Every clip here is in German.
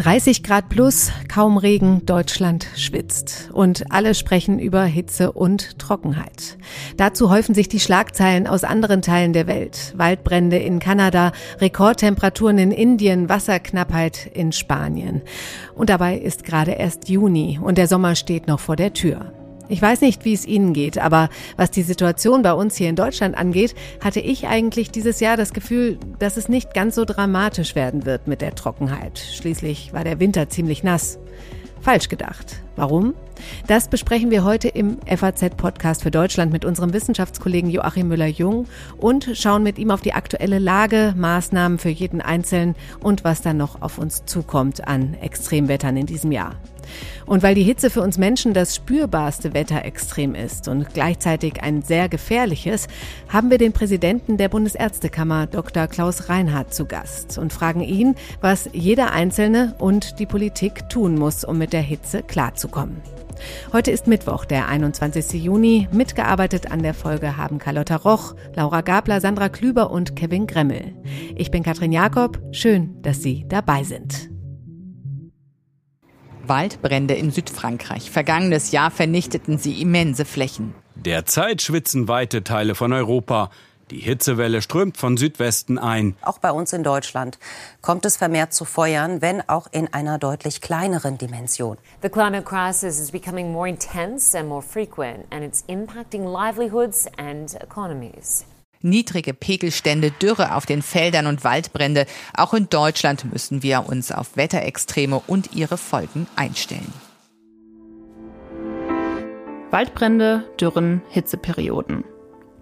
30 Grad plus, kaum Regen, Deutschland schwitzt. Und alle sprechen über Hitze und Trockenheit. Dazu häufen sich die Schlagzeilen aus anderen Teilen der Welt. Waldbrände in Kanada, Rekordtemperaturen in Indien, Wasserknappheit in Spanien. Und dabei ist gerade erst Juni und der Sommer steht noch vor der Tür. Ich weiß nicht, wie es Ihnen geht, aber was die Situation bei uns hier in Deutschland angeht, hatte ich eigentlich dieses Jahr das Gefühl, dass es nicht ganz so dramatisch werden wird mit der Trockenheit. Schließlich war der Winter ziemlich nass. Falsch gedacht. Warum? Das besprechen wir heute im FAZ-Podcast für Deutschland mit unserem Wissenschaftskollegen Joachim Müller-Jung und schauen mit ihm auf die aktuelle Lage, Maßnahmen für jeden Einzelnen und was dann noch auf uns zukommt an Extremwettern in diesem Jahr. Und weil die Hitze für uns Menschen das spürbarste Wetterextrem ist und gleichzeitig ein sehr gefährliches, haben wir den Präsidenten der Bundesärztekammer Dr. Klaus Reinhardt zu Gast und fragen ihn, was jeder Einzelne und die Politik tun muss, um mit der Hitze klarzukommen. Heute ist Mittwoch, der 21. Juni. Mitgearbeitet an der Folge haben Carlotta Roch, Laura Gabler, Sandra Klüber und Kevin Gremmel. Ich bin Katrin Jakob. Schön, dass Sie dabei sind. Waldbrände in Südfrankreich. Vergangenes Jahr vernichteten sie immense Flächen. Derzeit schwitzen weite Teile von Europa. Die Hitzewelle strömt von Südwesten ein. Auch bei uns in Deutschland kommt es vermehrt zu Feuern, wenn auch in einer deutlich kleineren Dimension. The climate crisis is becoming more intense and more frequent and it's impacting livelihoods and economies. Niedrige Pegelstände, Dürre auf den Feldern und Waldbrände. Auch in Deutschland müssen wir uns auf Wetterextreme und ihre Folgen einstellen. Waldbrände, Dürren, Hitzeperioden.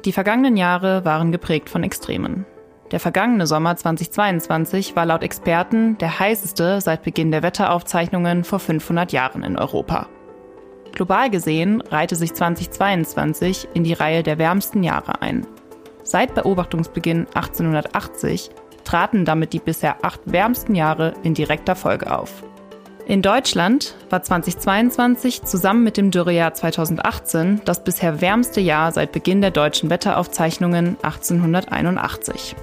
Die vergangenen Jahre waren geprägt von Extremen. Der vergangene Sommer 2022 war laut Experten der heißeste seit Beginn der Wetteraufzeichnungen vor 500 Jahren in Europa. Global gesehen reihte sich 2022 in die Reihe der wärmsten Jahre ein. Seit Beobachtungsbeginn 1880 traten damit die bisher acht wärmsten Jahre in direkter Folge auf. In Deutschland war 2022 zusammen mit dem Dürrejahr 2018 das bisher wärmste Jahr seit Beginn der deutschen Wetteraufzeichnungen 1881.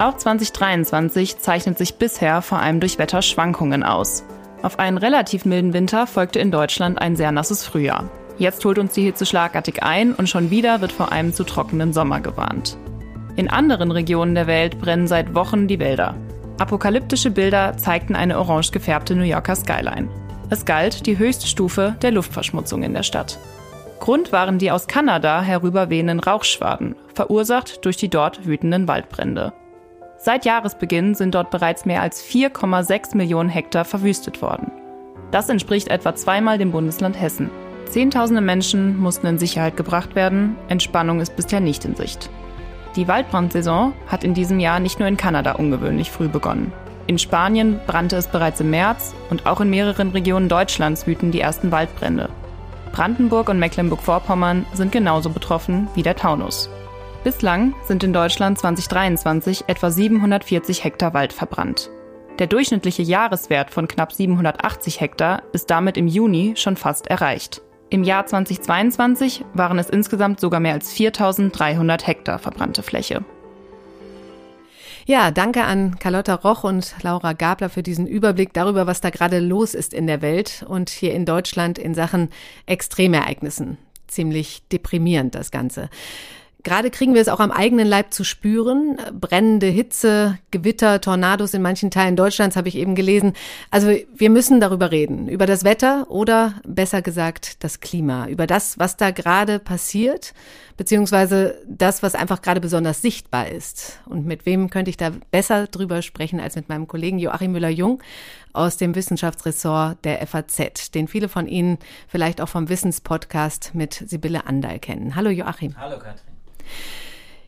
Auch 2023 zeichnet sich bisher vor allem durch Wetterschwankungen aus. Auf einen relativ milden Winter folgte in Deutschland ein sehr nasses Frühjahr. Jetzt holt uns die Hitze schlagartig ein und schon wieder wird vor einem zu trockenen Sommer gewarnt. In anderen Regionen der Welt brennen seit Wochen die Wälder. Apokalyptische Bilder zeigten eine orange gefärbte New Yorker Skyline. Es galt die höchste Stufe der Luftverschmutzung in der Stadt. Grund waren die aus Kanada herüberwehenden Rauchschwaden, verursacht durch die dort wütenden Waldbrände. Seit Jahresbeginn sind dort bereits mehr als 4,6 Millionen Hektar verwüstet worden. Das entspricht etwa zweimal dem Bundesland Hessen. Zehntausende Menschen mussten in Sicherheit gebracht werden. Entspannung ist bisher nicht in Sicht. Die Waldbrandsaison hat in diesem Jahr nicht nur in Kanada ungewöhnlich früh begonnen. In Spanien brannte es bereits im März und auch in mehreren Regionen Deutschlands wüten die ersten Waldbrände. Brandenburg und Mecklenburg-Vorpommern sind genauso betroffen wie der Taunus. Bislang sind in Deutschland 2023 etwa 740 Hektar Wald verbrannt. Der durchschnittliche Jahreswert von knapp 780 Hektar ist damit im Juni schon fast erreicht. Im Jahr 2022 waren es insgesamt sogar mehr als 4300 Hektar verbrannte Fläche. Ja, danke an Carlotta Roch und Laura Gabler für diesen Überblick darüber, was da gerade los ist in der Welt und hier in Deutschland in Sachen Extremereignissen. Ziemlich deprimierend das Ganze. Gerade kriegen wir es auch am eigenen Leib zu spüren. Brennende Hitze, Gewitter, Tornados in manchen Teilen Deutschlands habe ich eben gelesen. Also wir müssen darüber reden. Über das Wetter oder besser gesagt das Klima. Über das, was da gerade passiert, beziehungsweise das, was einfach gerade besonders sichtbar ist. Und mit wem könnte ich da besser drüber sprechen als mit meinem Kollegen Joachim Müller-Jung aus dem Wissenschaftsressort der FAZ, den viele von Ihnen vielleicht auch vom Wissenspodcast mit Sibylle Andal kennen. Hallo Joachim. Hallo Katrin.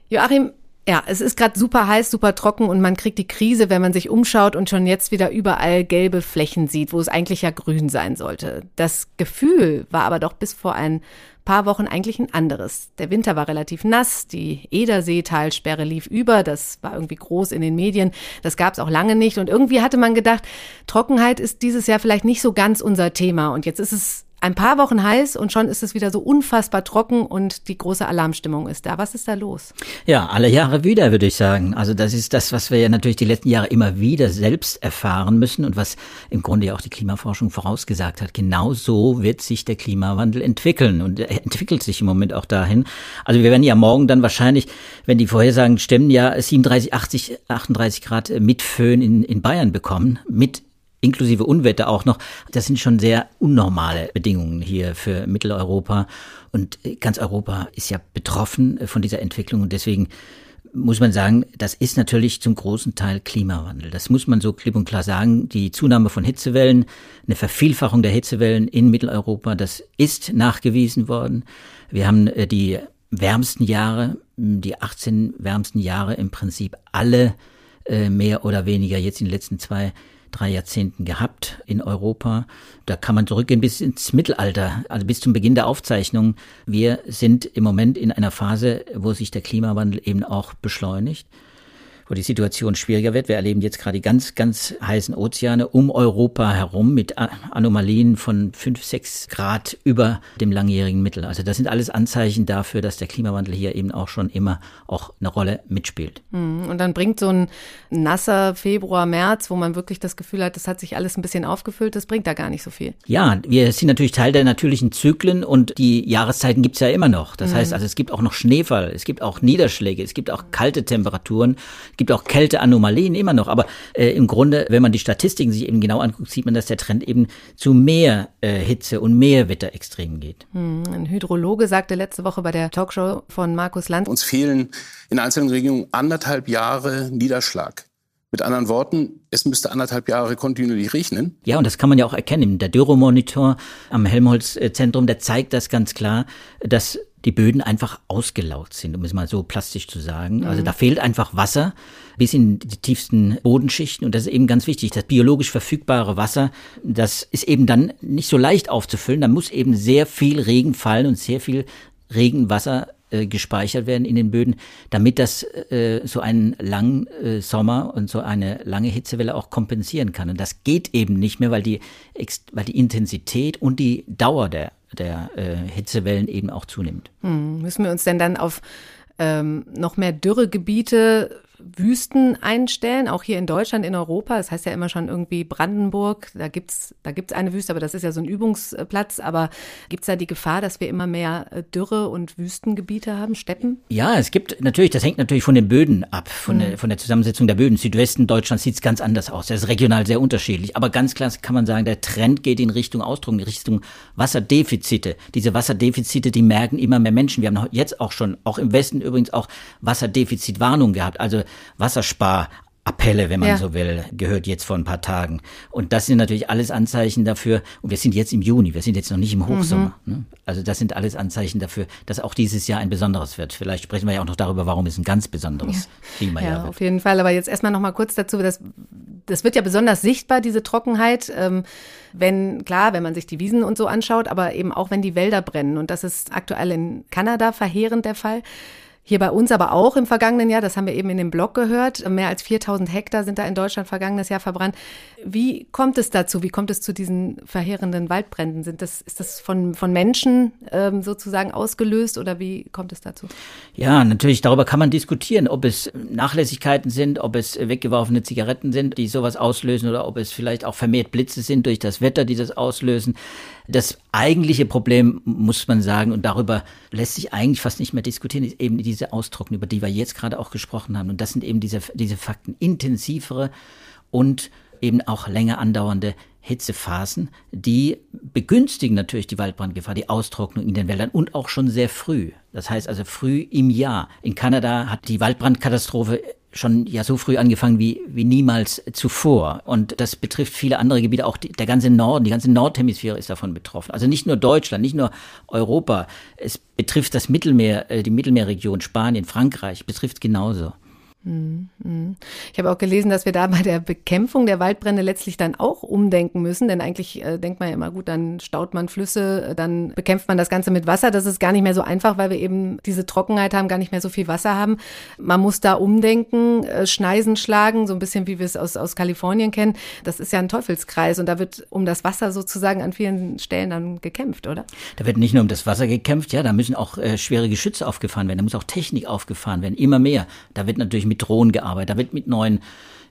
Joachim, ja, es ist gerade super heiß, super trocken und man kriegt die Krise, wenn man sich umschaut und schon jetzt wieder überall gelbe Flächen sieht, wo es eigentlich ja grün sein sollte. Das Gefühl war aber doch bis vor ein paar Wochen eigentlich ein anderes. Der Winter war relativ nass, die Ederseetalsperre lief über, das war irgendwie groß in den Medien, das gab es auch lange nicht und irgendwie hatte man gedacht, Trockenheit ist dieses Jahr vielleicht nicht so ganz unser Thema und jetzt ist es ein paar Wochen heiß und schon ist es wieder so unfassbar trocken und die große Alarmstimmung ist da. Was ist da los? Ja, alle Jahre wieder, würde ich sagen. Also das ist das, was wir ja natürlich die letzten Jahre immer wieder selbst erfahren müssen und was im Grunde ja auch die Klimaforschung vorausgesagt hat. Genau so wird sich der Klimawandel entwickeln und er entwickelt sich im Moment auch dahin. Also wir werden ja morgen dann wahrscheinlich, wenn die Vorhersagen stimmen, ja 37, 80, 38 Grad mit Föhn in, in Bayern bekommen, mit inklusive Unwetter auch noch. Das sind schon sehr unnormale Bedingungen hier für Mitteleuropa. Und ganz Europa ist ja betroffen von dieser Entwicklung. Und deswegen muss man sagen, das ist natürlich zum großen Teil Klimawandel. Das muss man so klipp und klar sagen. Die Zunahme von Hitzewellen, eine Vervielfachung der Hitzewellen in Mitteleuropa, das ist nachgewiesen worden. Wir haben äh, die wärmsten Jahre, die 18 wärmsten Jahre im Prinzip alle äh, mehr oder weniger jetzt in den letzten zwei drei Jahrzehnten gehabt in Europa. Da kann man zurückgehen bis ins Mittelalter, also bis zum Beginn der Aufzeichnung. Wir sind im Moment in einer Phase, wo sich der Klimawandel eben auch beschleunigt wo die Situation schwieriger wird. Wir erleben jetzt gerade die ganz, ganz heißen Ozeane um Europa herum mit Anomalien von fünf, sechs Grad über dem langjährigen Mittel. Also das sind alles Anzeichen dafür, dass der Klimawandel hier eben auch schon immer auch eine Rolle mitspielt. Hm, und dann bringt so ein nasser Februar, März, wo man wirklich das Gefühl hat, das hat sich alles ein bisschen aufgefüllt, das bringt da gar nicht so viel. Ja, wir sind natürlich Teil der natürlichen Zyklen und die Jahreszeiten gibt's ja immer noch. Das mhm. heißt also, es gibt auch noch Schneefall, es gibt auch Niederschläge, es gibt auch kalte Temperaturen gibt auch Kälteanomalien immer noch, aber äh, im Grunde, wenn man die Statistiken sich eben genau anguckt, sieht man, dass der Trend eben zu mehr äh, Hitze und mehr Wetterextremen geht. Hm, ein Hydrologe sagte letzte Woche bei der Talkshow von Markus Land. Uns fehlen in einzelnen Regionen anderthalb Jahre Niederschlag. Mit anderen Worten, es müsste anderthalb Jahre kontinuierlich regnen. Ja, und das kann man ja auch erkennen. Der Dürremonitor am Helmholtz-Zentrum, der zeigt das ganz klar, dass die Böden einfach ausgelaugt sind, um es mal so plastisch zu sagen. Also mhm. da fehlt einfach Wasser bis in die tiefsten Bodenschichten und das ist eben ganz wichtig. Das biologisch verfügbare Wasser, das ist eben dann nicht so leicht aufzufüllen. Da muss eben sehr viel Regen fallen und sehr viel Regenwasser äh, gespeichert werden in den Böden, damit das äh, so einen langen äh, Sommer und so eine lange Hitzewelle auch kompensieren kann. Und das geht eben nicht mehr, weil die, weil die Intensität und die Dauer der der äh, Hitzewellen eben auch zunimmt. Hm, müssen wir uns denn dann auf ähm, noch mehr Dürregebiete Wüsten einstellen, auch hier in Deutschland, in Europa. Das heißt ja immer schon irgendwie Brandenburg, da gibt's da gibt's eine Wüste, aber das ist ja so ein Übungsplatz. Aber gibt's da die Gefahr, dass wir immer mehr äh, Dürre- und Wüstengebiete haben, Steppen? Ja, es gibt natürlich, das hängt natürlich von den Böden ab, von, mhm. der, von der Zusammensetzung der Böden. Südwesten Deutschlands sieht's ganz anders aus. Das ist regional sehr unterschiedlich. Aber ganz klar kann man sagen, der Trend geht in Richtung Ausdruck, in Richtung Wasserdefizite. Diese Wasserdefizite, die merken immer mehr Menschen. Wir haben jetzt auch schon, auch im Westen übrigens auch Wasserdefizitwarnung gehabt. Also Wasserspar Appelle, wenn man ja. so will, gehört jetzt vor ein paar Tagen. Und das sind natürlich alles Anzeichen dafür, und wir sind jetzt im Juni, wir sind jetzt noch nicht im Hochsommer. Mhm. Ne? Also das sind alles Anzeichen dafür, dass auch dieses Jahr ein besonderes wird. Vielleicht sprechen wir ja auch noch darüber, warum es ein ganz besonderes ja. Klimajahr ja, wird. Auf jeden Fall, aber jetzt erstmal noch mal kurz dazu, dass das wird ja besonders sichtbar, diese Trockenheit, ähm, wenn, klar, wenn man sich die Wiesen und so anschaut, aber eben auch, wenn die Wälder brennen. Und das ist aktuell in Kanada verheerend der Fall. Hier bei uns aber auch im vergangenen Jahr, das haben wir eben in dem Blog gehört, mehr als 4000 Hektar sind da in Deutschland vergangenes Jahr verbrannt. Wie kommt es dazu? Wie kommt es zu diesen verheerenden Waldbränden? Sind das, ist das von, von Menschen ähm, sozusagen ausgelöst oder wie kommt es dazu? Ja, natürlich, darüber kann man diskutieren, ob es Nachlässigkeiten sind, ob es weggeworfene Zigaretten sind, die sowas auslösen oder ob es vielleicht auch vermehrt Blitze sind durch das Wetter, die das auslösen. Das eigentliche Problem, muss man sagen, und darüber lässt sich eigentlich fast nicht mehr diskutieren, ist eben diese Austrocknung, über die wir jetzt gerade auch gesprochen haben. Und das sind eben diese, diese Fakten, intensivere und eben auch länger andauernde Hitzephasen, die begünstigen natürlich die Waldbrandgefahr, die Austrocknung in den Wäldern und auch schon sehr früh. Das heißt also früh im Jahr. In Kanada hat die Waldbrandkatastrophe schon ja so früh angefangen wie, wie niemals zuvor. Und das betrifft viele andere Gebiete, auch die, der ganze Norden, die ganze Nordhemisphäre ist davon betroffen. Also nicht nur Deutschland, nicht nur Europa. Es betrifft das Mittelmeer, äh, die Mittelmeerregion, Spanien, Frankreich, betrifft genauso. Ich habe auch gelesen, dass wir da bei der Bekämpfung der Waldbrände letztlich dann auch umdenken müssen, denn eigentlich äh, denkt man ja immer, gut, dann staut man Flüsse, dann bekämpft man das Ganze mit Wasser. Das ist gar nicht mehr so einfach, weil wir eben diese Trockenheit haben, gar nicht mehr so viel Wasser haben. Man muss da umdenken, äh, Schneisen schlagen, so ein bisschen wie wir es aus, aus Kalifornien kennen. Das ist ja ein Teufelskreis und da wird um das Wasser sozusagen an vielen Stellen dann gekämpft, oder? Da wird nicht nur um das Wasser gekämpft, ja, da müssen auch äh, schwere Geschütze aufgefahren werden, da muss auch Technik aufgefahren werden, immer mehr. Da wird natürlich mit Drohnen gearbeitet, da wird mit neuen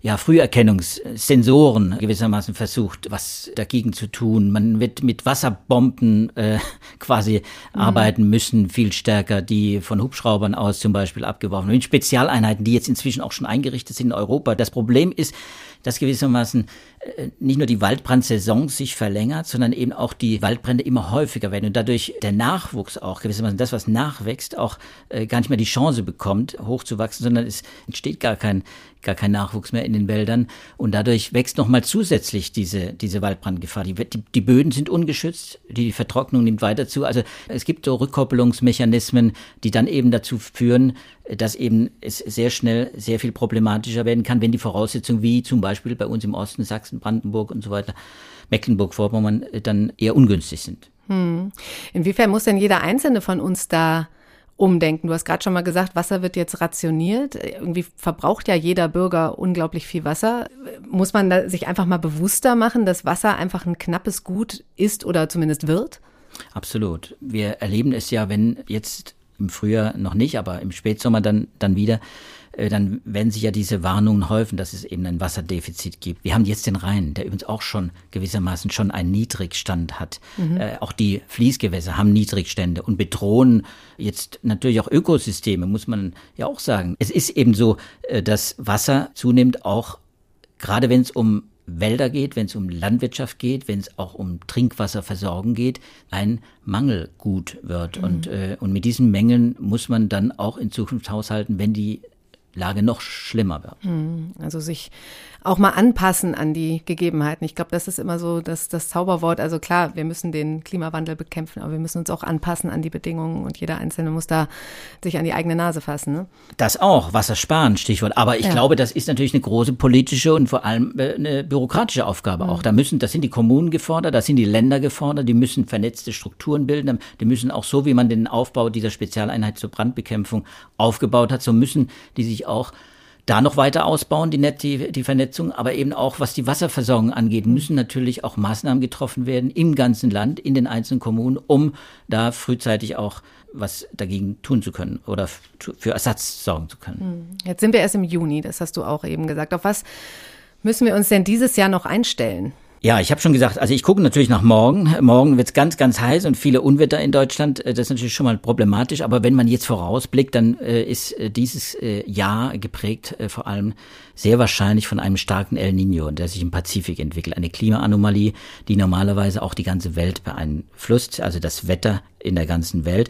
ja, Früherkennungssensoren gewissermaßen versucht, was dagegen zu tun. Man wird mit Wasserbomben äh, quasi mhm. arbeiten müssen, viel stärker, die von Hubschraubern aus zum Beispiel abgeworfen werden. Spezialeinheiten, die jetzt inzwischen auch schon eingerichtet sind in Europa. Das Problem ist, dass gewissermaßen äh, nicht nur die Waldbrandsaison sich verlängert, sondern eben auch die Waldbrände immer häufiger werden und dadurch der Nachwuchs auch gewissermaßen das, was nachwächst, auch äh, gar nicht mehr die Chance bekommt, hochzuwachsen, sondern es entsteht gar kein gar kein Nachwuchs mehr in den Wäldern und dadurch wächst nochmal zusätzlich diese diese Waldbrandgefahr. Die, die, die Böden sind ungeschützt, die Vertrocknung nimmt weiter zu. Also es gibt so Rückkoppelungsmechanismen, die dann eben dazu führen, dass eben es sehr schnell sehr viel problematischer werden kann, wenn die Voraussetzungen wie zum Beispiel bei uns im Osten, Sachsen, Brandenburg und so weiter, Mecklenburg-Vorpommern dann eher ungünstig sind. Hm. Inwiefern muss denn jeder Einzelne von uns da umdenken? Du hast gerade schon mal gesagt, Wasser wird jetzt rationiert. Irgendwie verbraucht ja jeder Bürger unglaublich viel Wasser. Muss man sich einfach mal bewusster machen, dass Wasser einfach ein knappes Gut ist oder zumindest wird? Absolut. Wir erleben es ja, wenn jetzt im Frühjahr noch nicht, aber im Spätsommer dann, dann wieder, dann werden sich ja diese Warnungen häufen, dass es eben ein Wasserdefizit gibt. Wir haben jetzt den Rhein, der übrigens auch schon gewissermaßen schon einen Niedrigstand hat. Mhm. Äh, auch die Fließgewässer haben Niedrigstände und bedrohen jetzt natürlich auch Ökosysteme, muss man ja auch sagen. Es ist eben so, äh, dass Wasser zunehmend auch, gerade wenn es um Wälder geht, wenn es um Landwirtschaft geht, wenn es auch um Trinkwasserversorgung geht, ein Mangelgut wird. Mhm. Und, äh, und mit diesen Mängeln muss man dann auch in Zukunft haushalten, wenn die Lage noch schlimmer wird. Mhm. Also sich auch mal anpassen an die Gegebenheiten. Ich glaube, das ist immer so das, das Zauberwort. Also klar, wir müssen den Klimawandel bekämpfen, aber wir müssen uns auch anpassen an die Bedingungen und jeder Einzelne muss da sich an die eigene Nase fassen. Ne? Das auch, Wasser sparen, Stichwort. Aber ich ja. glaube, das ist natürlich eine große politische und vor allem äh, eine bürokratische Aufgabe mhm. auch. Da müssen, das sind die Kommunen gefordert, da sind die Länder gefordert, die müssen vernetzte Strukturen bilden, die müssen auch so, wie man den Aufbau dieser Spezialeinheit zur Brandbekämpfung aufgebaut hat, so müssen die sich auch da noch weiter ausbauen, die, Net die, die Vernetzung, aber eben auch, was die Wasserversorgung angeht, müssen natürlich auch Maßnahmen getroffen werden im ganzen Land, in den einzelnen Kommunen, um da frühzeitig auch was dagegen tun zu können oder für Ersatz sorgen zu können. Hm. Jetzt sind wir erst im Juni, das hast du auch eben gesagt. Auf was müssen wir uns denn dieses Jahr noch einstellen? Ja, ich habe schon gesagt, also ich gucke natürlich nach morgen. Morgen wird's ganz, ganz heiß und viele Unwetter in Deutschland. Äh, das ist natürlich schon mal problematisch. Aber wenn man jetzt vorausblickt, dann äh, ist äh, dieses äh, Jahr geprägt äh, vor allem sehr wahrscheinlich von einem starken El Nino, der sich im Pazifik entwickelt. Eine Klimaanomalie, die normalerweise auch die ganze Welt beeinflusst, also das Wetter in der ganzen Welt.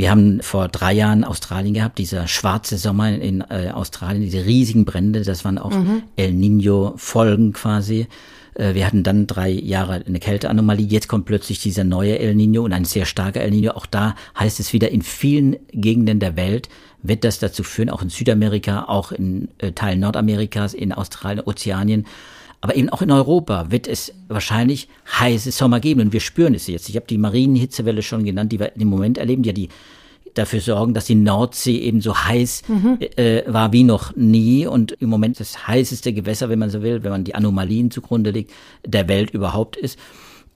Wir haben vor drei Jahren Australien gehabt, dieser schwarze Sommer in äh, Australien, diese riesigen Brände, das waren auch mhm. El Nino-Folgen quasi. Äh, wir hatten dann drei Jahre eine Kälteanomalie. Jetzt kommt plötzlich dieser neue El Nino und ein sehr starker El Nino. Auch da heißt es wieder, in vielen Gegenden der Welt wird das dazu führen, auch in Südamerika, auch in äh, Teilen Nordamerikas, in Australien, Ozeanien, aber eben auch in Europa wird es wahrscheinlich heiße Sommer geben und wir spüren es jetzt. Ich habe die Marienhitzewelle schon genannt, die wir im Moment erleben, die ja die dafür sorgen, dass die Nordsee eben so heiß mhm. äh, war wie noch nie und im Moment das heißeste Gewässer, wenn man so will, wenn man die Anomalien zugrunde legt, der Welt überhaupt ist.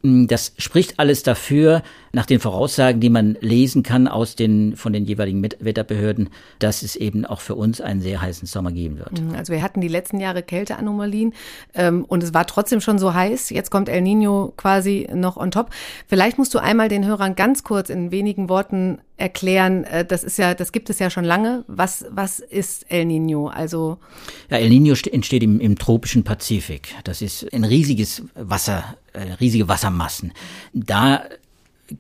Hm, das spricht alles dafür, nach den Voraussagen, die man lesen kann aus den, von den jeweiligen Wetterbehörden, dass es eben auch für uns einen sehr heißen Sommer geben wird. Hm, also wir hatten die letzten Jahre Kälteanomalien ähm, und es war trotzdem schon so heiß. Jetzt kommt El Nino quasi noch on top. Vielleicht musst du einmal den Hörern ganz kurz in wenigen Worten erklären, äh, das ist ja, das gibt es ja schon lange. Was, was ist El Nino? Also ja, El Nino entsteht im, im tropischen Pazifik. Das ist ein riesiges Wasser, äh, riesige Wassermassen. Da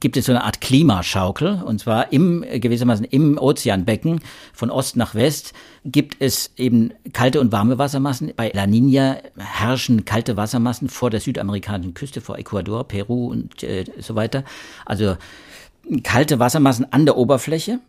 gibt es so eine Art Klimaschaukel und zwar im gewissermaßen im Ozeanbecken von Ost nach West gibt es eben kalte und warme Wassermassen. Bei La Nina herrschen kalte Wassermassen vor der südamerikanischen Küste, vor Ecuador, Peru und äh, so weiter. Also kalte Wassermassen an der Oberfläche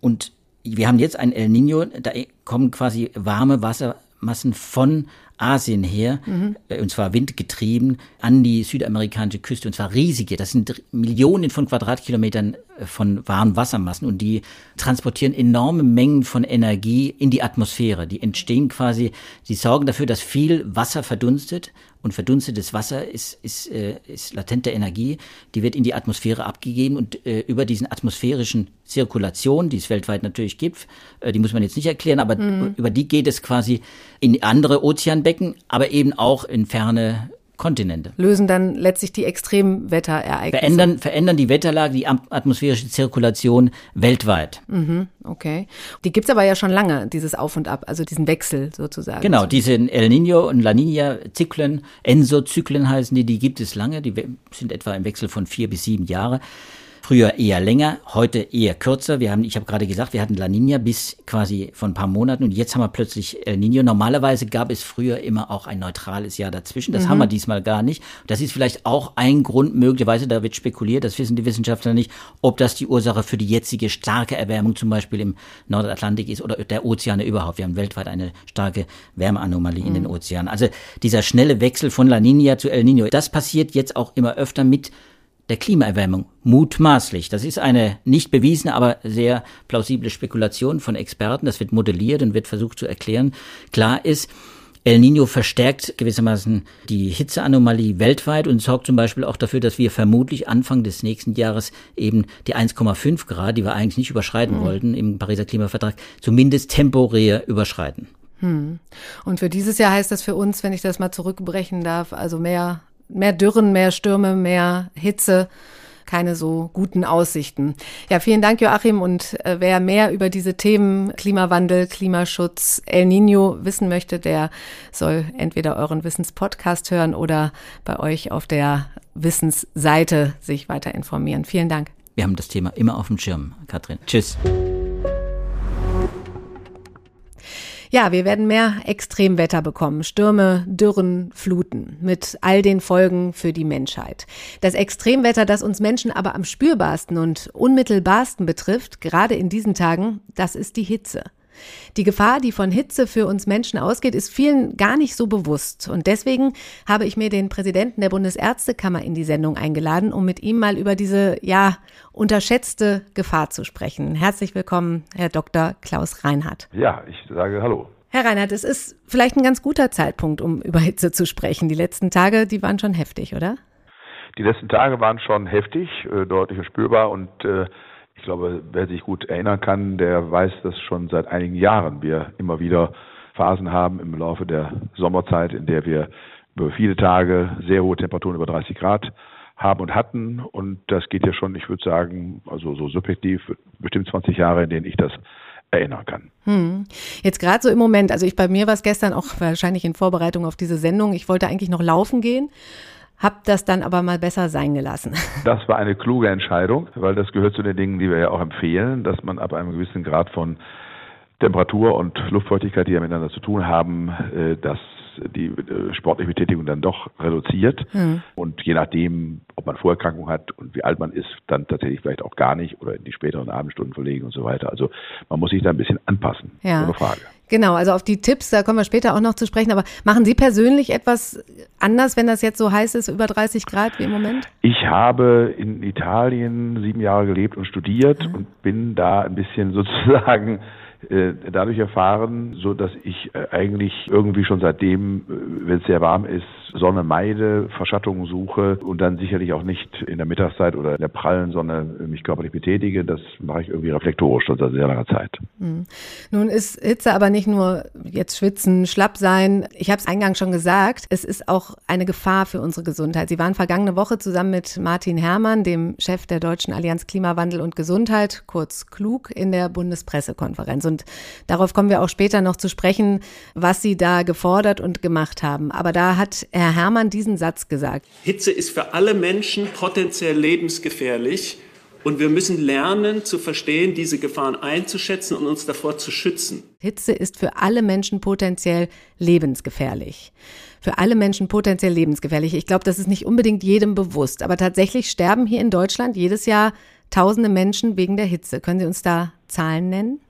und wir haben jetzt ein El Nino, da kommen quasi warme Wassermassen von Asien her, mhm. und zwar windgetrieben, an die südamerikanische Küste, und zwar riesige. Das sind Millionen von Quadratkilometern äh, von warmen Wassermassen und die transportieren enorme Mengen von Energie in die Atmosphäre. Die entstehen quasi, die sorgen dafür, dass viel Wasser verdunstet und verdunstetes Wasser ist, ist, äh, ist latente Energie, die wird in die Atmosphäre abgegeben und äh, über diesen atmosphärischen Zirkulation, die es weltweit natürlich gibt, äh, die muss man jetzt nicht erklären, aber mhm. über die geht es quasi in andere Ozeanbecken, aber eben auch in ferne Kontinente. Lösen dann letztlich die Extremwetterereignisse. Verändern, verändern die Wetterlage, die atmosphärische Zirkulation weltweit. Mhm, okay. Die gibt's aber ja schon lange, dieses Auf und Ab, also diesen Wechsel sozusagen. Genau, diese El Nino und La Nina-Zyklen, Enso-Zyklen heißen die, die gibt es lange, die sind etwa im Wechsel von vier bis sieben Jahre. Früher eher länger, heute eher kürzer. Wir haben, ich habe gerade gesagt, wir hatten La Nina bis quasi von ein paar Monaten und jetzt haben wir plötzlich El Nino. Normalerweise gab es früher immer auch ein neutrales Jahr dazwischen. Das mhm. haben wir diesmal gar nicht. Das ist vielleicht auch ein Grund, möglicherweise, da wird spekuliert, das wissen die Wissenschaftler nicht, ob das die Ursache für die jetzige starke Erwärmung zum Beispiel im Nordatlantik ist oder der Ozeane überhaupt. Wir haben weltweit eine starke Wärmeanomalie mhm. in den mhm. Ozeanen. Also dieser schnelle Wechsel von La Nina zu El Nino, das passiert jetzt auch immer öfter mit der Klimaerwärmung. Mutmaßlich. Das ist eine nicht bewiesene, aber sehr plausible Spekulation von Experten. Das wird modelliert und wird versucht zu erklären. Klar ist, El Nino verstärkt gewissermaßen die Hitzeanomalie weltweit und sorgt zum Beispiel auch dafür, dass wir vermutlich Anfang des nächsten Jahres eben die 1,5 Grad, die wir eigentlich nicht überschreiten mhm. wollten im Pariser Klimavertrag, zumindest temporär überschreiten. Hm. Und für dieses Jahr heißt das für uns, wenn ich das mal zurückbrechen darf, also mehr mehr Dürren, mehr Stürme, mehr Hitze keine so guten Aussichten. Ja, vielen Dank, Joachim. Und äh, wer mehr über diese Themen Klimawandel, Klimaschutz, El Nino wissen möchte, der soll entweder euren Wissenspodcast hören oder bei euch auf der Wissensseite sich weiter informieren. Vielen Dank. Wir haben das Thema immer auf dem Schirm, Katrin. Tschüss. Ja, wir werden mehr Extremwetter bekommen. Stürme, Dürren, Fluten. Mit all den Folgen für die Menschheit. Das Extremwetter, das uns Menschen aber am spürbarsten und unmittelbarsten betrifft, gerade in diesen Tagen, das ist die Hitze. Die Gefahr, die von Hitze für uns Menschen ausgeht, ist vielen gar nicht so bewusst. Und deswegen habe ich mir den Präsidenten der Bundesärztekammer in die Sendung eingeladen, um mit ihm mal über diese, ja, unterschätzte Gefahr zu sprechen. Herzlich willkommen, Herr Dr. Klaus Reinhardt. Ja, ich sage Hallo. Herr Reinhardt, es ist vielleicht ein ganz guter Zeitpunkt, um über Hitze zu sprechen. Die letzten Tage, die waren schon heftig, oder? Die letzten Tage waren schon heftig, äh, deutlich spürbar und äh, ich glaube, wer sich gut erinnern kann, der weiß, dass schon seit einigen Jahren wir immer wieder Phasen haben im Laufe der Sommerzeit, in der wir über viele Tage sehr hohe Temperaturen über 30 Grad haben und hatten. Und das geht ja schon, ich würde sagen, also so subjektiv, bestimmt 20 Jahre, in denen ich das erinnern kann. Hm. Jetzt gerade so im Moment, also ich bei mir war es gestern auch wahrscheinlich in Vorbereitung auf diese Sendung, ich wollte eigentlich noch laufen gehen hab das dann aber mal besser sein gelassen. Das war eine kluge Entscheidung, weil das gehört zu den Dingen, die wir ja auch empfehlen, dass man ab einem gewissen Grad von Temperatur und Luftfeuchtigkeit, die ja miteinander zu tun haben, äh, dass die äh, sportliche Betätigung dann doch reduziert. Mhm. Und je nachdem, ob man Vorerkrankung hat und wie alt man ist, dann tatsächlich vielleicht auch gar nicht oder in die späteren Abendstunden verlegen und so weiter. Also man muss sich da ein bisschen anpassen, ja. ohne Frage. Genau, also auf die Tipps, da kommen wir später auch noch zu sprechen. Aber machen Sie persönlich etwas anders, wenn das jetzt so heiß ist, über 30 Grad wie im Moment? Ich habe in Italien sieben Jahre gelebt und studiert mhm. und bin da ein bisschen sozusagen äh, dadurch erfahren, so dass ich äh, eigentlich irgendwie schon seitdem, äh, wenn es sehr warm ist, Sonne meide, Verschattung suche und dann sicherlich auch nicht in der Mittagszeit oder in der prallen Sonne mich körperlich betätige. Das mache ich irgendwie reflektorisch schon seit sehr langer Zeit. Hm. Nun ist Hitze aber nicht nur jetzt schwitzen, schlapp sein. Ich habe es eingangs schon gesagt, es ist auch eine Gefahr für unsere Gesundheit. Sie waren vergangene Woche zusammen mit Martin Herrmann, dem Chef der Deutschen Allianz Klimawandel und Gesundheit, kurz klug, in der Bundespressekonferenz. Und darauf kommen wir auch später noch zu sprechen, was Sie da gefordert und gemacht haben. Aber da hat Herr Herrmann diesen Satz gesagt. Hitze ist für alle Menschen potenziell lebensgefährlich. Und wir müssen lernen zu verstehen, diese Gefahren einzuschätzen und uns davor zu schützen. Hitze ist für alle Menschen potenziell lebensgefährlich. Für alle Menschen potenziell lebensgefährlich. Ich glaube, das ist nicht unbedingt jedem bewusst. Aber tatsächlich sterben hier in Deutschland jedes Jahr tausende Menschen wegen der Hitze. Können Sie uns da Zahlen nennen?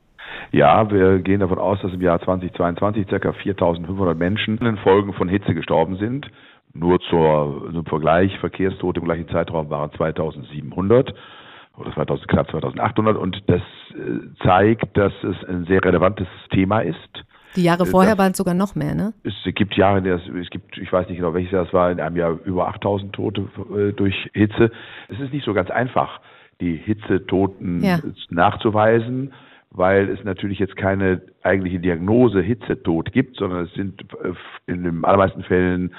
Ja, wir gehen davon aus, dass im Jahr 2022 ca. 4.500 Menschen in den Folgen von Hitze gestorben sind. Nur zur, zum Vergleich, Verkehrstote im gleichen Zeitraum waren 2.700 oder 2000, knapp 2.800 und das äh, zeigt, dass es ein sehr relevantes Thema ist. Die Jahre vorher waren es sogar noch mehr, ne? Es gibt Jahre, in der es, es gibt, ich weiß nicht genau welches Jahr es war, in einem Jahr über 8000 Tote äh, durch Hitze. Es ist nicht so ganz einfach, die Hitzetoten ja. nachzuweisen weil es natürlich jetzt keine eigentliche Diagnose Hitzetod gibt, sondern es sind äh, in den allermeisten Fällen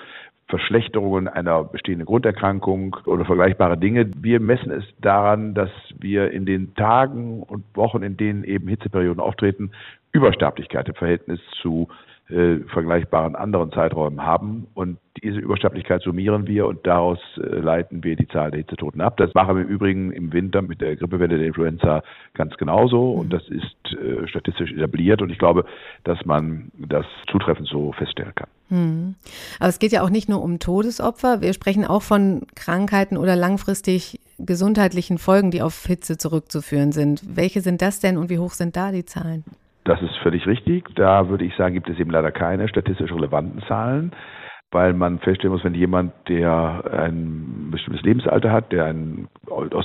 Verschlechterungen einer bestehenden Grunderkrankung oder vergleichbare Dinge. Wir messen es daran, dass wir in den Tagen und Wochen, in denen eben Hitzeperioden auftreten, Übersterblichkeit im Verhältnis zu äh, vergleichbaren anderen Zeiträumen haben. Und diese Übersterblichkeit summieren wir und daraus äh, leiten wir die Zahl der Hitzetoten ab. Das machen wir im Übrigen im Winter mit der Grippewelle der Influenza ganz genauso und das ist äh, statistisch etabliert und ich glaube, dass man das zutreffend so feststellen kann. Hm. Aber es geht ja auch nicht nur um Todesopfer. Wir sprechen auch von Krankheiten oder langfristig gesundheitlichen Folgen, die auf Hitze zurückzuführen sind. Welche sind das denn und wie hoch sind da die Zahlen? Das ist völlig richtig. Da würde ich sagen, gibt es eben leider keine statistisch relevanten Zahlen, weil man feststellen muss, wenn jemand, der ein bestimmtes Lebensalter hat, der ein,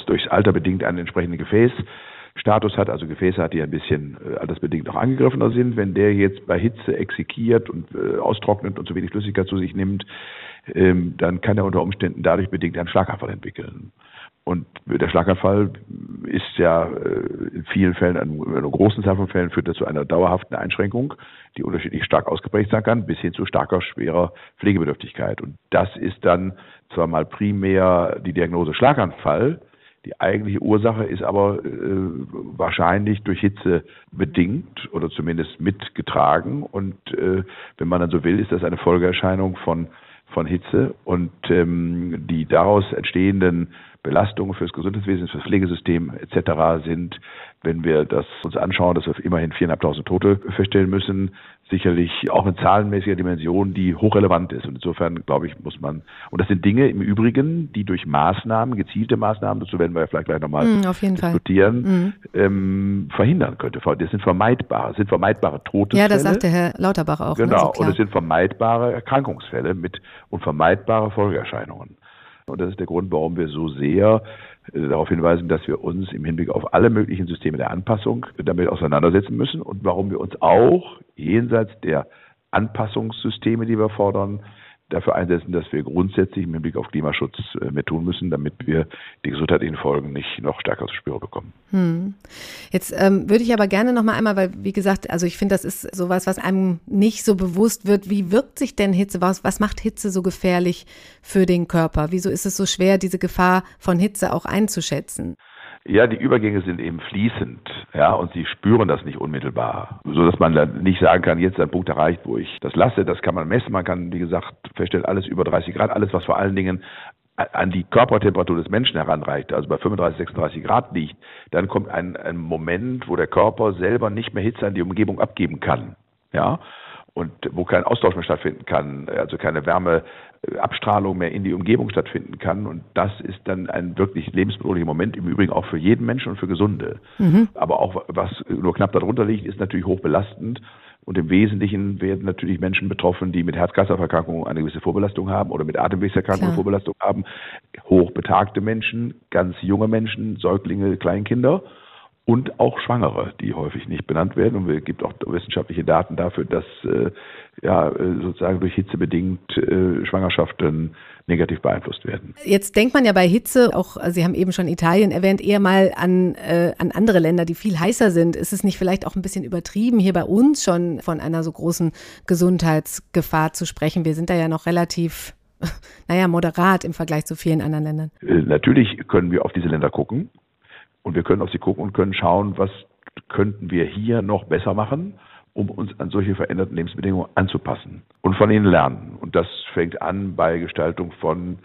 durchs Alter bedingt einen entsprechenden Gefäßstatus hat, also Gefäße hat, die ein bisschen äh, altersbedingt auch angegriffener sind, wenn der jetzt bei Hitze exekiert und äh, austrocknet und zu wenig Flüssigkeit zu sich nimmt, ähm, dann kann er unter Umständen dadurch bedingt einen Schlaganfall entwickeln. Und der Schlaganfall ist ja äh, in vielen Fällen, in einer großen Zahl von Fällen führt das zu einer dauerhaften Einschränkung, die unterschiedlich stark ausgeprägt sein kann, bis hin zu starker, schwerer Pflegebedürftigkeit. Und das ist dann zwar mal primär die Diagnose Schlaganfall, die eigentliche Ursache ist aber äh, wahrscheinlich durch Hitze bedingt oder zumindest mitgetragen. Und äh, wenn man dann so will, ist das eine Folgeerscheinung von von Hitze und ähm, die daraus entstehenden Belastungen fürs Gesundheitswesen, fürs Pflegesystem etc. sind, wenn wir das uns anschauen, dass wir immerhin 4.500 Tote feststellen müssen, sicherlich auch in zahlenmäßiger Dimension, die hochrelevant ist. Und insofern, glaube ich, muss man, und das sind Dinge im Übrigen, die durch Maßnahmen, gezielte Maßnahmen, dazu werden wir ja vielleicht gleich nochmal mm, diskutieren, mm. ähm, verhindern könnte. Das sind vermeidbare, das sind vermeidbare Todesfälle. Ja, das sagte Herr Lauterbach auch. Ne, genau, ne, so und es sind vermeidbare Erkrankungsfälle mit und vermeidbare Folgeerscheinungen. Und das ist der Grund, warum wir so sehr äh, darauf hinweisen, dass wir uns im Hinblick auf alle möglichen Systeme der Anpassung damit auseinandersetzen müssen und warum wir uns auch jenseits der Anpassungssysteme, die wir fordern, dafür einsetzen, dass wir grundsätzlich im Hinblick auf Klimaschutz äh, mehr tun müssen, damit wir die gesundheitlichen Folgen nicht noch stärker zu spüren bekommen. Hm. Jetzt ähm, würde ich aber gerne noch mal einmal, weil wie gesagt, also ich finde, das ist sowas, was einem nicht so bewusst wird. Wie wirkt sich denn Hitze? Was, was macht Hitze so gefährlich für den Körper? Wieso ist es so schwer, diese Gefahr von Hitze auch einzuschätzen? Ja, die Übergänge sind eben fließend, ja, und sie spüren das nicht unmittelbar, so dass man dann nicht sagen kann, jetzt ist ein Punkt erreicht, wo ich das lasse. Das kann man messen. Man kann, wie gesagt, feststellen, alles über 30 Grad, alles, was vor allen Dingen an die Körpertemperatur des Menschen heranreicht, also bei 35, 36 Grad liegt, dann kommt ein, ein Moment, wo der Körper selber nicht mehr Hitze an die Umgebung abgeben kann, ja, und wo kein Austausch mehr stattfinden kann, also keine Wärme Abstrahlung mehr in die Umgebung stattfinden kann. Und das ist dann ein wirklich lebensbedrohlicher Moment, im Übrigen auch für jeden Menschen und für Gesunde. Mhm. Aber auch was nur knapp darunter liegt, ist natürlich hochbelastend. Und im Wesentlichen werden natürlich Menschen betroffen, die mit Herz-Kreislauf-Erkrankungen eine gewisse Vorbelastung haben oder mit Atemwegserkrankungen Klar. Vorbelastung haben. Hochbetagte Menschen, ganz junge Menschen, Säuglinge, Kleinkinder und auch Schwangere, die häufig nicht benannt werden. Und es gibt auch wissenschaftliche Daten dafür, dass äh, ja äh, sozusagen durch Hitze bedingt äh, Schwangerschaften negativ beeinflusst werden. Jetzt denkt man ja bei Hitze, auch Sie haben eben schon Italien erwähnt, eher mal an, äh, an andere Länder, die viel heißer sind. Ist es nicht vielleicht auch ein bisschen übertrieben, hier bei uns schon von einer so großen Gesundheitsgefahr zu sprechen? Wir sind da ja noch relativ naja, moderat im Vergleich zu vielen anderen Ländern. Äh, natürlich können wir auf diese Länder gucken. Und wir können auf sie gucken und können schauen, was könnten wir hier noch besser machen, um uns an solche veränderten Lebensbedingungen anzupassen und von ihnen lernen. Und das fängt an bei Gestaltung von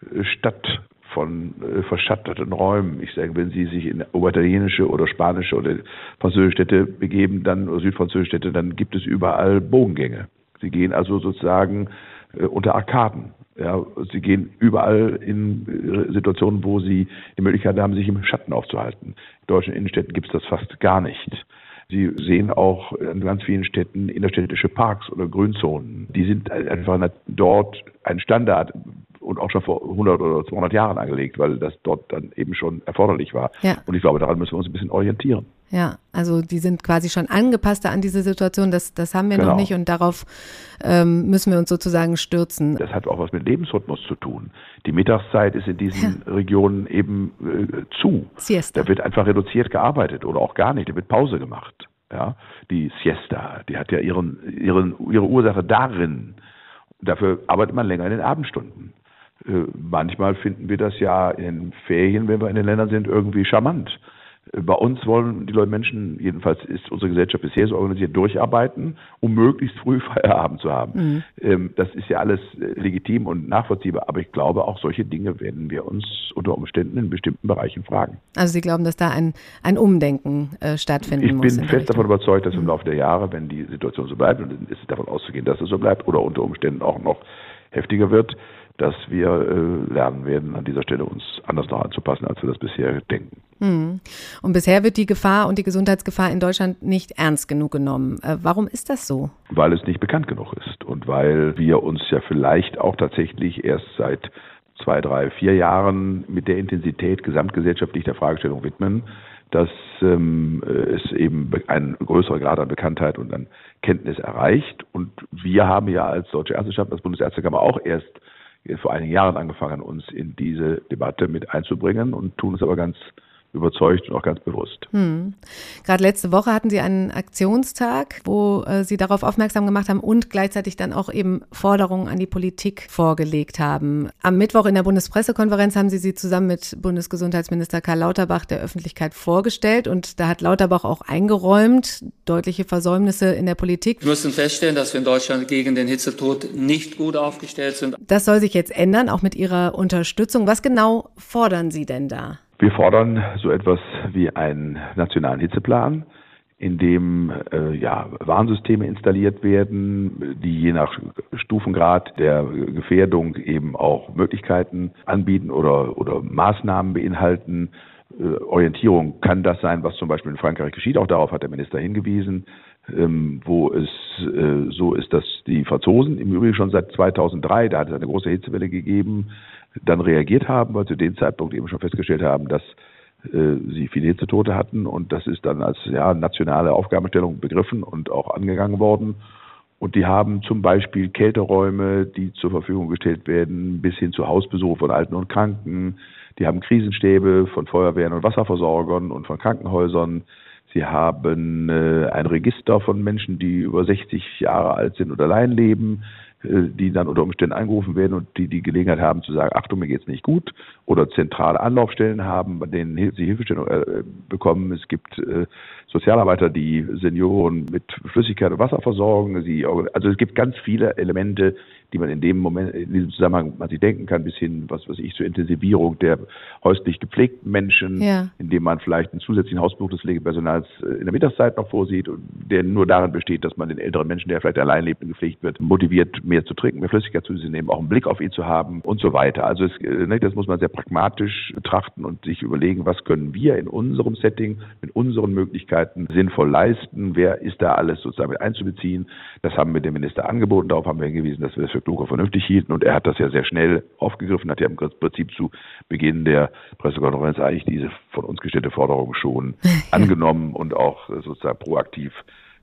äh, Stadt, von äh, verschatteten Räumen. Ich sage, wenn Sie sich in oberitalienische oder spanische oder französische Städte begeben, dann oder südfranzösische Städte, dann gibt es überall Bogengänge. Sie gehen also sozusagen unter Arkaden. Ja, sie gehen überall in Situationen, wo sie die Möglichkeit haben, sich im Schatten aufzuhalten. In deutschen Innenstädten gibt es das fast gar nicht. Sie sehen auch in ganz vielen Städten innerstädtische Parks oder Grünzonen. Die sind einfach dort ein Standard und auch schon vor 100 oder 200 Jahren angelegt, weil das dort dann eben schon erforderlich war. Ja. Und ich glaube, daran müssen wir uns ein bisschen orientieren. Ja, also die sind quasi schon angepasster an diese Situation. Das, das haben wir genau. noch nicht und darauf ähm, müssen wir uns sozusagen stürzen. Das hat auch was mit Lebensrhythmus zu tun. Die Mittagszeit ist in diesen ja. Regionen eben äh, zu. Siesta. Da wird einfach reduziert gearbeitet oder auch gar nicht. Da wird Pause gemacht. Ja, die Siesta, die hat ja ihren, ihren, ihre Ursache darin. Dafür arbeitet man länger in den Abendstunden. Äh, manchmal finden wir das ja in Ferien, wenn wir in den Ländern sind, irgendwie charmant. Bei uns wollen die Leute Menschen, jedenfalls ist unsere Gesellschaft bisher so organisiert, durcharbeiten, um möglichst früh Feierabend zu haben. Mhm. Ähm, das ist ja alles äh, legitim und nachvollziehbar, aber ich glaube, auch solche Dinge werden wir uns unter Umständen in bestimmten Bereichen fragen. Also Sie glauben, dass da ein, ein Umdenken äh, stattfinden ich muss? Ich bin fest davon überzeugt, dass im mhm. Laufe der Jahre, wenn die Situation so bleibt, und es ist davon auszugehen, dass es so bleibt, oder unter Umständen auch noch heftiger wird, dass wir äh, lernen werden, an dieser Stelle uns anders noch anzupassen, als wir das bisher denken. Hm. Und bisher wird die Gefahr und die Gesundheitsgefahr in Deutschland nicht ernst genug genommen. Äh, warum ist das so? Weil es nicht bekannt genug ist und weil wir uns ja vielleicht auch tatsächlich erst seit zwei, drei, vier Jahren mit der Intensität gesamtgesellschaftlich der Fragestellung widmen, dass ähm, es eben ein größerer Grad an Bekanntheit und an Kenntnis erreicht. Und wir haben ja als Deutsche Ärzteschaft, als Bundesärztekammer auch erst vor einigen Jahren angefangen, uns in diese Debatte mit einzubringen und tun es aber ganz überzeugt und auch ganz bewusst. Hm. Gerade letzte Woche hatten Sie einen Aktionstag, wo äh, Sie darauf aufmerksam gemacht haben und gleichzeitig dann auch eben Forderungen an die Politik vorgelegt haben. Am Mittwoch in der Bundespressekonferenz haben Sie sie zusammen mit Bundesgesundheitsminister Karl Lauterbach der Öffentlichkeit vorgestellt und da hat Lauterbach auch eingeräumt, deutliche Versäumnisse in der Politik. Wir müssen feststellen, dass wir in Deutschland gegen den Hitzetod nicht gut aufgestellt sind. Das soll sich jetzt ändern, auch mit Ihrer Unterstützung. Was genau fordern Sie denn da? Wir fordern so etwas wie einen nationalen Hitzeplan, in dem äh, ja, Warnsysteme installiert werden, die je nach Stufengrad der Gefährdung eben auch Möglichkeiten anbieten oder, oder Maßnahmen beinhalten. Äh, Orientierung kann das sein, was zum Beispiel in Frankreich geschieht. Auch darauf hat der Minister hingewiesen, ähm, wo es äh, so ist, dass die Franzosen im Übrigen schon seit 2003, da hat es eine große Hitzewelle gegeben, dann reagiert haben, weil zu dem Zeitpunkt eben schon festgestellt haben, dass äh, sie viele Hitzetote hatten und das ist dann als ja, nationale Aufgabenstellung begriffen und auch angegangen worden. Und die haben zum Beispiel Kälteräume, die zur Verfügung gestellt werden, bis hin zu Hausbesuch von Alten und Kranken. Die haben Krisenstäbe von Feuerwehren und Wasserversorgern und von Krankenhäusern. Sie haben äh, ein Register von Menschen, die über 60 Jahre alt sind und allein leben. Äh, die dann unter Umständen angerufen werden und die die Gelegenheit haben zu sagen, Achtung, mir geht's nicht gut oder zentrale Anlaufstellen haben, bei denen sie Hilfestellung äh, bekommen. Es gibt äh, Sozialarbeiter, die Senioren mit Flüssigkeit und Wasser versorgen. Sie, also es gibt ganz viele Elemente, die man in dem Moment, in diesem Zusammenhang man sich denken kann, bis hin, was weiß ich, zur Intensivierung der häuslich gepflegten Menschen, ja. indem man vielleicht einen zusätzlichen Hausbesuch des Pflegepersonals in der Mittagszeit noch vorsieht, der nur darin besteht, dass man den älteren Menschen, der vielleicht allein lebt und gepflegt wird, motiviert, mehr zu trinken, mehr Flüssigkeit zu sich nehmen, auch einen Blick auf ihn zu haben und so weiter. Also es, ne, das muss man sehr pragmatisch betrachten und sich überlegen, was können wir in unserem Setting mit unseren Möglichkeiten sinnvoll leisten, wer ist da alles sozusagen mit einzubeziehen. Das haben wir dem Minister angeboten, darauf haben wir hingewiesen, dass wir das für klug und vernünftig hielten und er hat das ja sehr schnell aufgegriffen, hat ja im Prinzip zu Beginn der Pressekonferenz eigentlich diese von uns gestellte Forderung schon angenommen und auch sozusagen proaktiv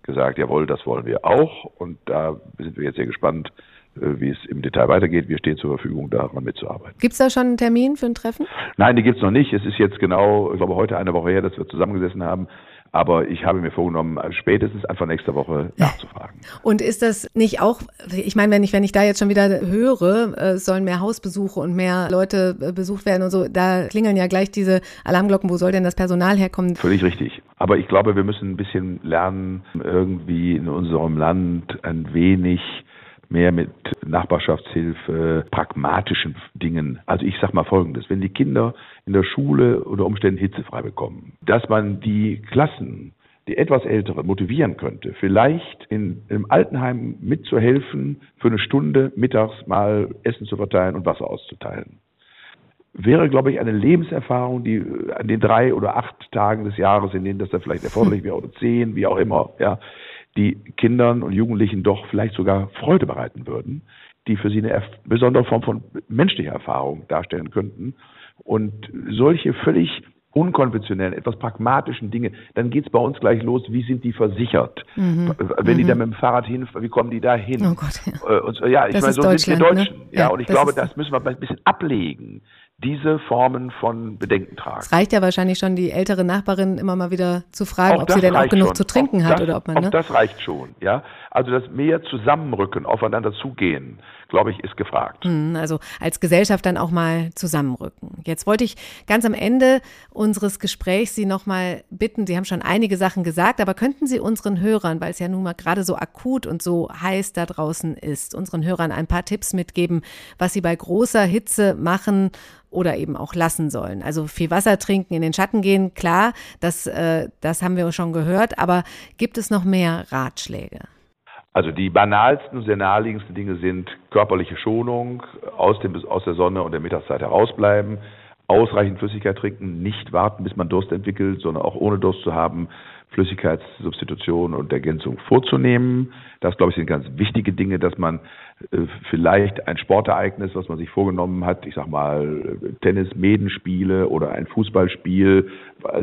gesagt, jawohl, das wollen wir auch. Und da sind wir jetzt sehr gespannt, äh, wie es im Detail weitergeht. Wir stehen zur Verfügung, daran mitzuarbeiten. Gibt es da schon einen Termin für ein Treffen? Nein, die gibt es noch nicht. Es ist jetzt genau, ich glaube, heute eine Woche her, dass wir zusammengesessen haben. Aber ich habe mir vorgenommen, spätestens Anfang nächster Woche nachzufragen. Und ist das nicht auch, ich meine, wenn ich, wenn ich da jetzt schon wieder höre, äh, es sollen mehr Hausbesuche und mehr Leute äh, besucht werden und so, da klingeln ja gleich diese Alarmglocken, wo soll denn das Personal herkommen? Völlig richtig. Aber ich glaube, wir müssen ein bisschen lernen, irgendwie in unserem Land ein wenig mehr mit Nachbarschaftshilfe, pragmatischen Dingen. Also ich sage mal Folgendes, wenn die Kinder in der Schule unter Umständen hitzefrei bekommen, dass man die Klassen die etwas Ältere motivieren könnte, vielleicht in einem Altenheim mitzuhelfen, für eine Stunde mittags mal Essen zu verteilen und Wasser auszuteilen. wäre, glaube ich, eine Lebenserfahrung, die äh, an den drei oder acht Tagen des Jahres, in denen das dann vielleicht erforderlich wäre, oder zehn, wie auch immer, ja, die Kindern und Jugendlichen doch vielleicht sogar Freude bereiten würden, die für sie eine besondere Form von menschlicher Erfahrung darstellen könnten. Und solche völlig unkonventionellen, etwas pragmatischen Dinge, dann geht's bei uns gleich los, wie sind die versichert? Mhm. Wenn die mhm. da mit dem Fahrrad hin, wie kommen die da hin? Oh Gott, ja. Äh, und, ja, ich meine, so sind wir Deutschen. Ne? Ja, ja, und ich glaube, das müssen wir ein bisschen ablegen diese Formen von Bedenken tragen. Es reicht ja wahrscheinlich schon, die ältere Nachbarin immer mal wieder zu fragen, auch ob sie denn auch genug schon. zu trinken auch hat das, oder ob man. Ne? das reicht schon, ja. Also das mehr Zusammenrücken, aufeinander zugehen, glaube ich, ist gefragt. Hm, also als Gesellschaft dann auch mal zusammenrücken. Jetzt wollte ich ganz am Ende unseres Gesprächs Sie noch mal bitten. Sie haben schon einige Sachen gesagt, aber könnten Sie unseren Hörern, weil es ja nun mal gerade so akut und so heiß da draußen ist, unseren Hörern ein paar Tipps mitgeben, was sie bei großer Hitze machen oder eben auch lassen sollen. Also viel Wasser trinken, in den Schatten gehen, klar, das, äh, das haben wir schon gehört, aber gibt es noch mehr Ratschläge? Also die banalsten, sehr naheliegendsten Dinge sind körperliche Schonung, aus, dem, aus der Sonne und der Mittagszeit herausbleiben, ausreichend Flüssigkeit trinken, nicht warten, bis man Durst entwickelt, sondern auch ohne Durst zu haben, Flüssigkeitssubstitution und Ergänzung vorzunehmen. Das, glaube ich, sind ganz wichtige Dinge, dass man vielleicht ein Sportereignis, was man sich vorgenommen hat, ich sag mal Tennis, Medenspiele oder ein Fußballspiel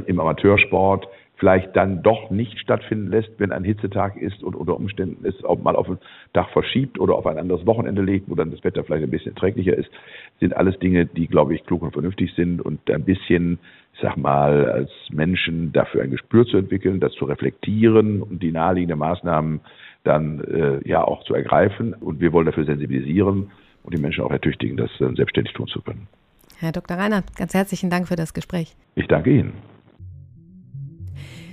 im Amateursport, vielleicht dann doch nicht stattfinden lässt, wenn ein Hitzetag ist und unter Umständen es auch mal auf den Tag verschiebt oder auf ein anderes Wochenende legt, wo dann das Wetter vielleicht ein bisschen erträglicher ist, sind alles Dinge, die, glaube ich, klug und vernünftig sind und ein bisschen, ich sag mal, als Menschen dafür ein Gespür zu entwickeln, das zu reflektieren und die naheliegenden Maßnahmen dann äh, ja auch zu ergreifen. Und wir wollen dafür sensibilisieren und die Menschen auch ertüchtigen, das dann selbstständig tun zu können. Herr Dr. Reiner, ganz herzlichen Dank für das Gespräch. Ich danke Ihnen.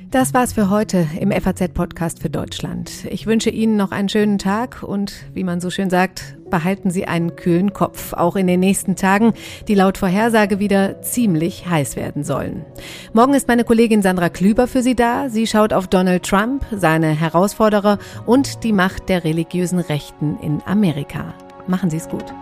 Das war's für heute im FAZ-Podcast für Deutschland. Ich wünsche Ihnen noch einen schönen Tag und, wie man so schön sagt, behalten Sie einen kühlen Kopf, auch in den nächsten Tagen, die laut Vorhersage wieder ziemlich heiß werden sollen. Morgen ist meine Kollegin Sandra Klüber für Sie da. Sie schaut auf Donald Trump, seine Herausforderer und die Macht der religiösen Rechten in Amerika. Machen Sie es gut.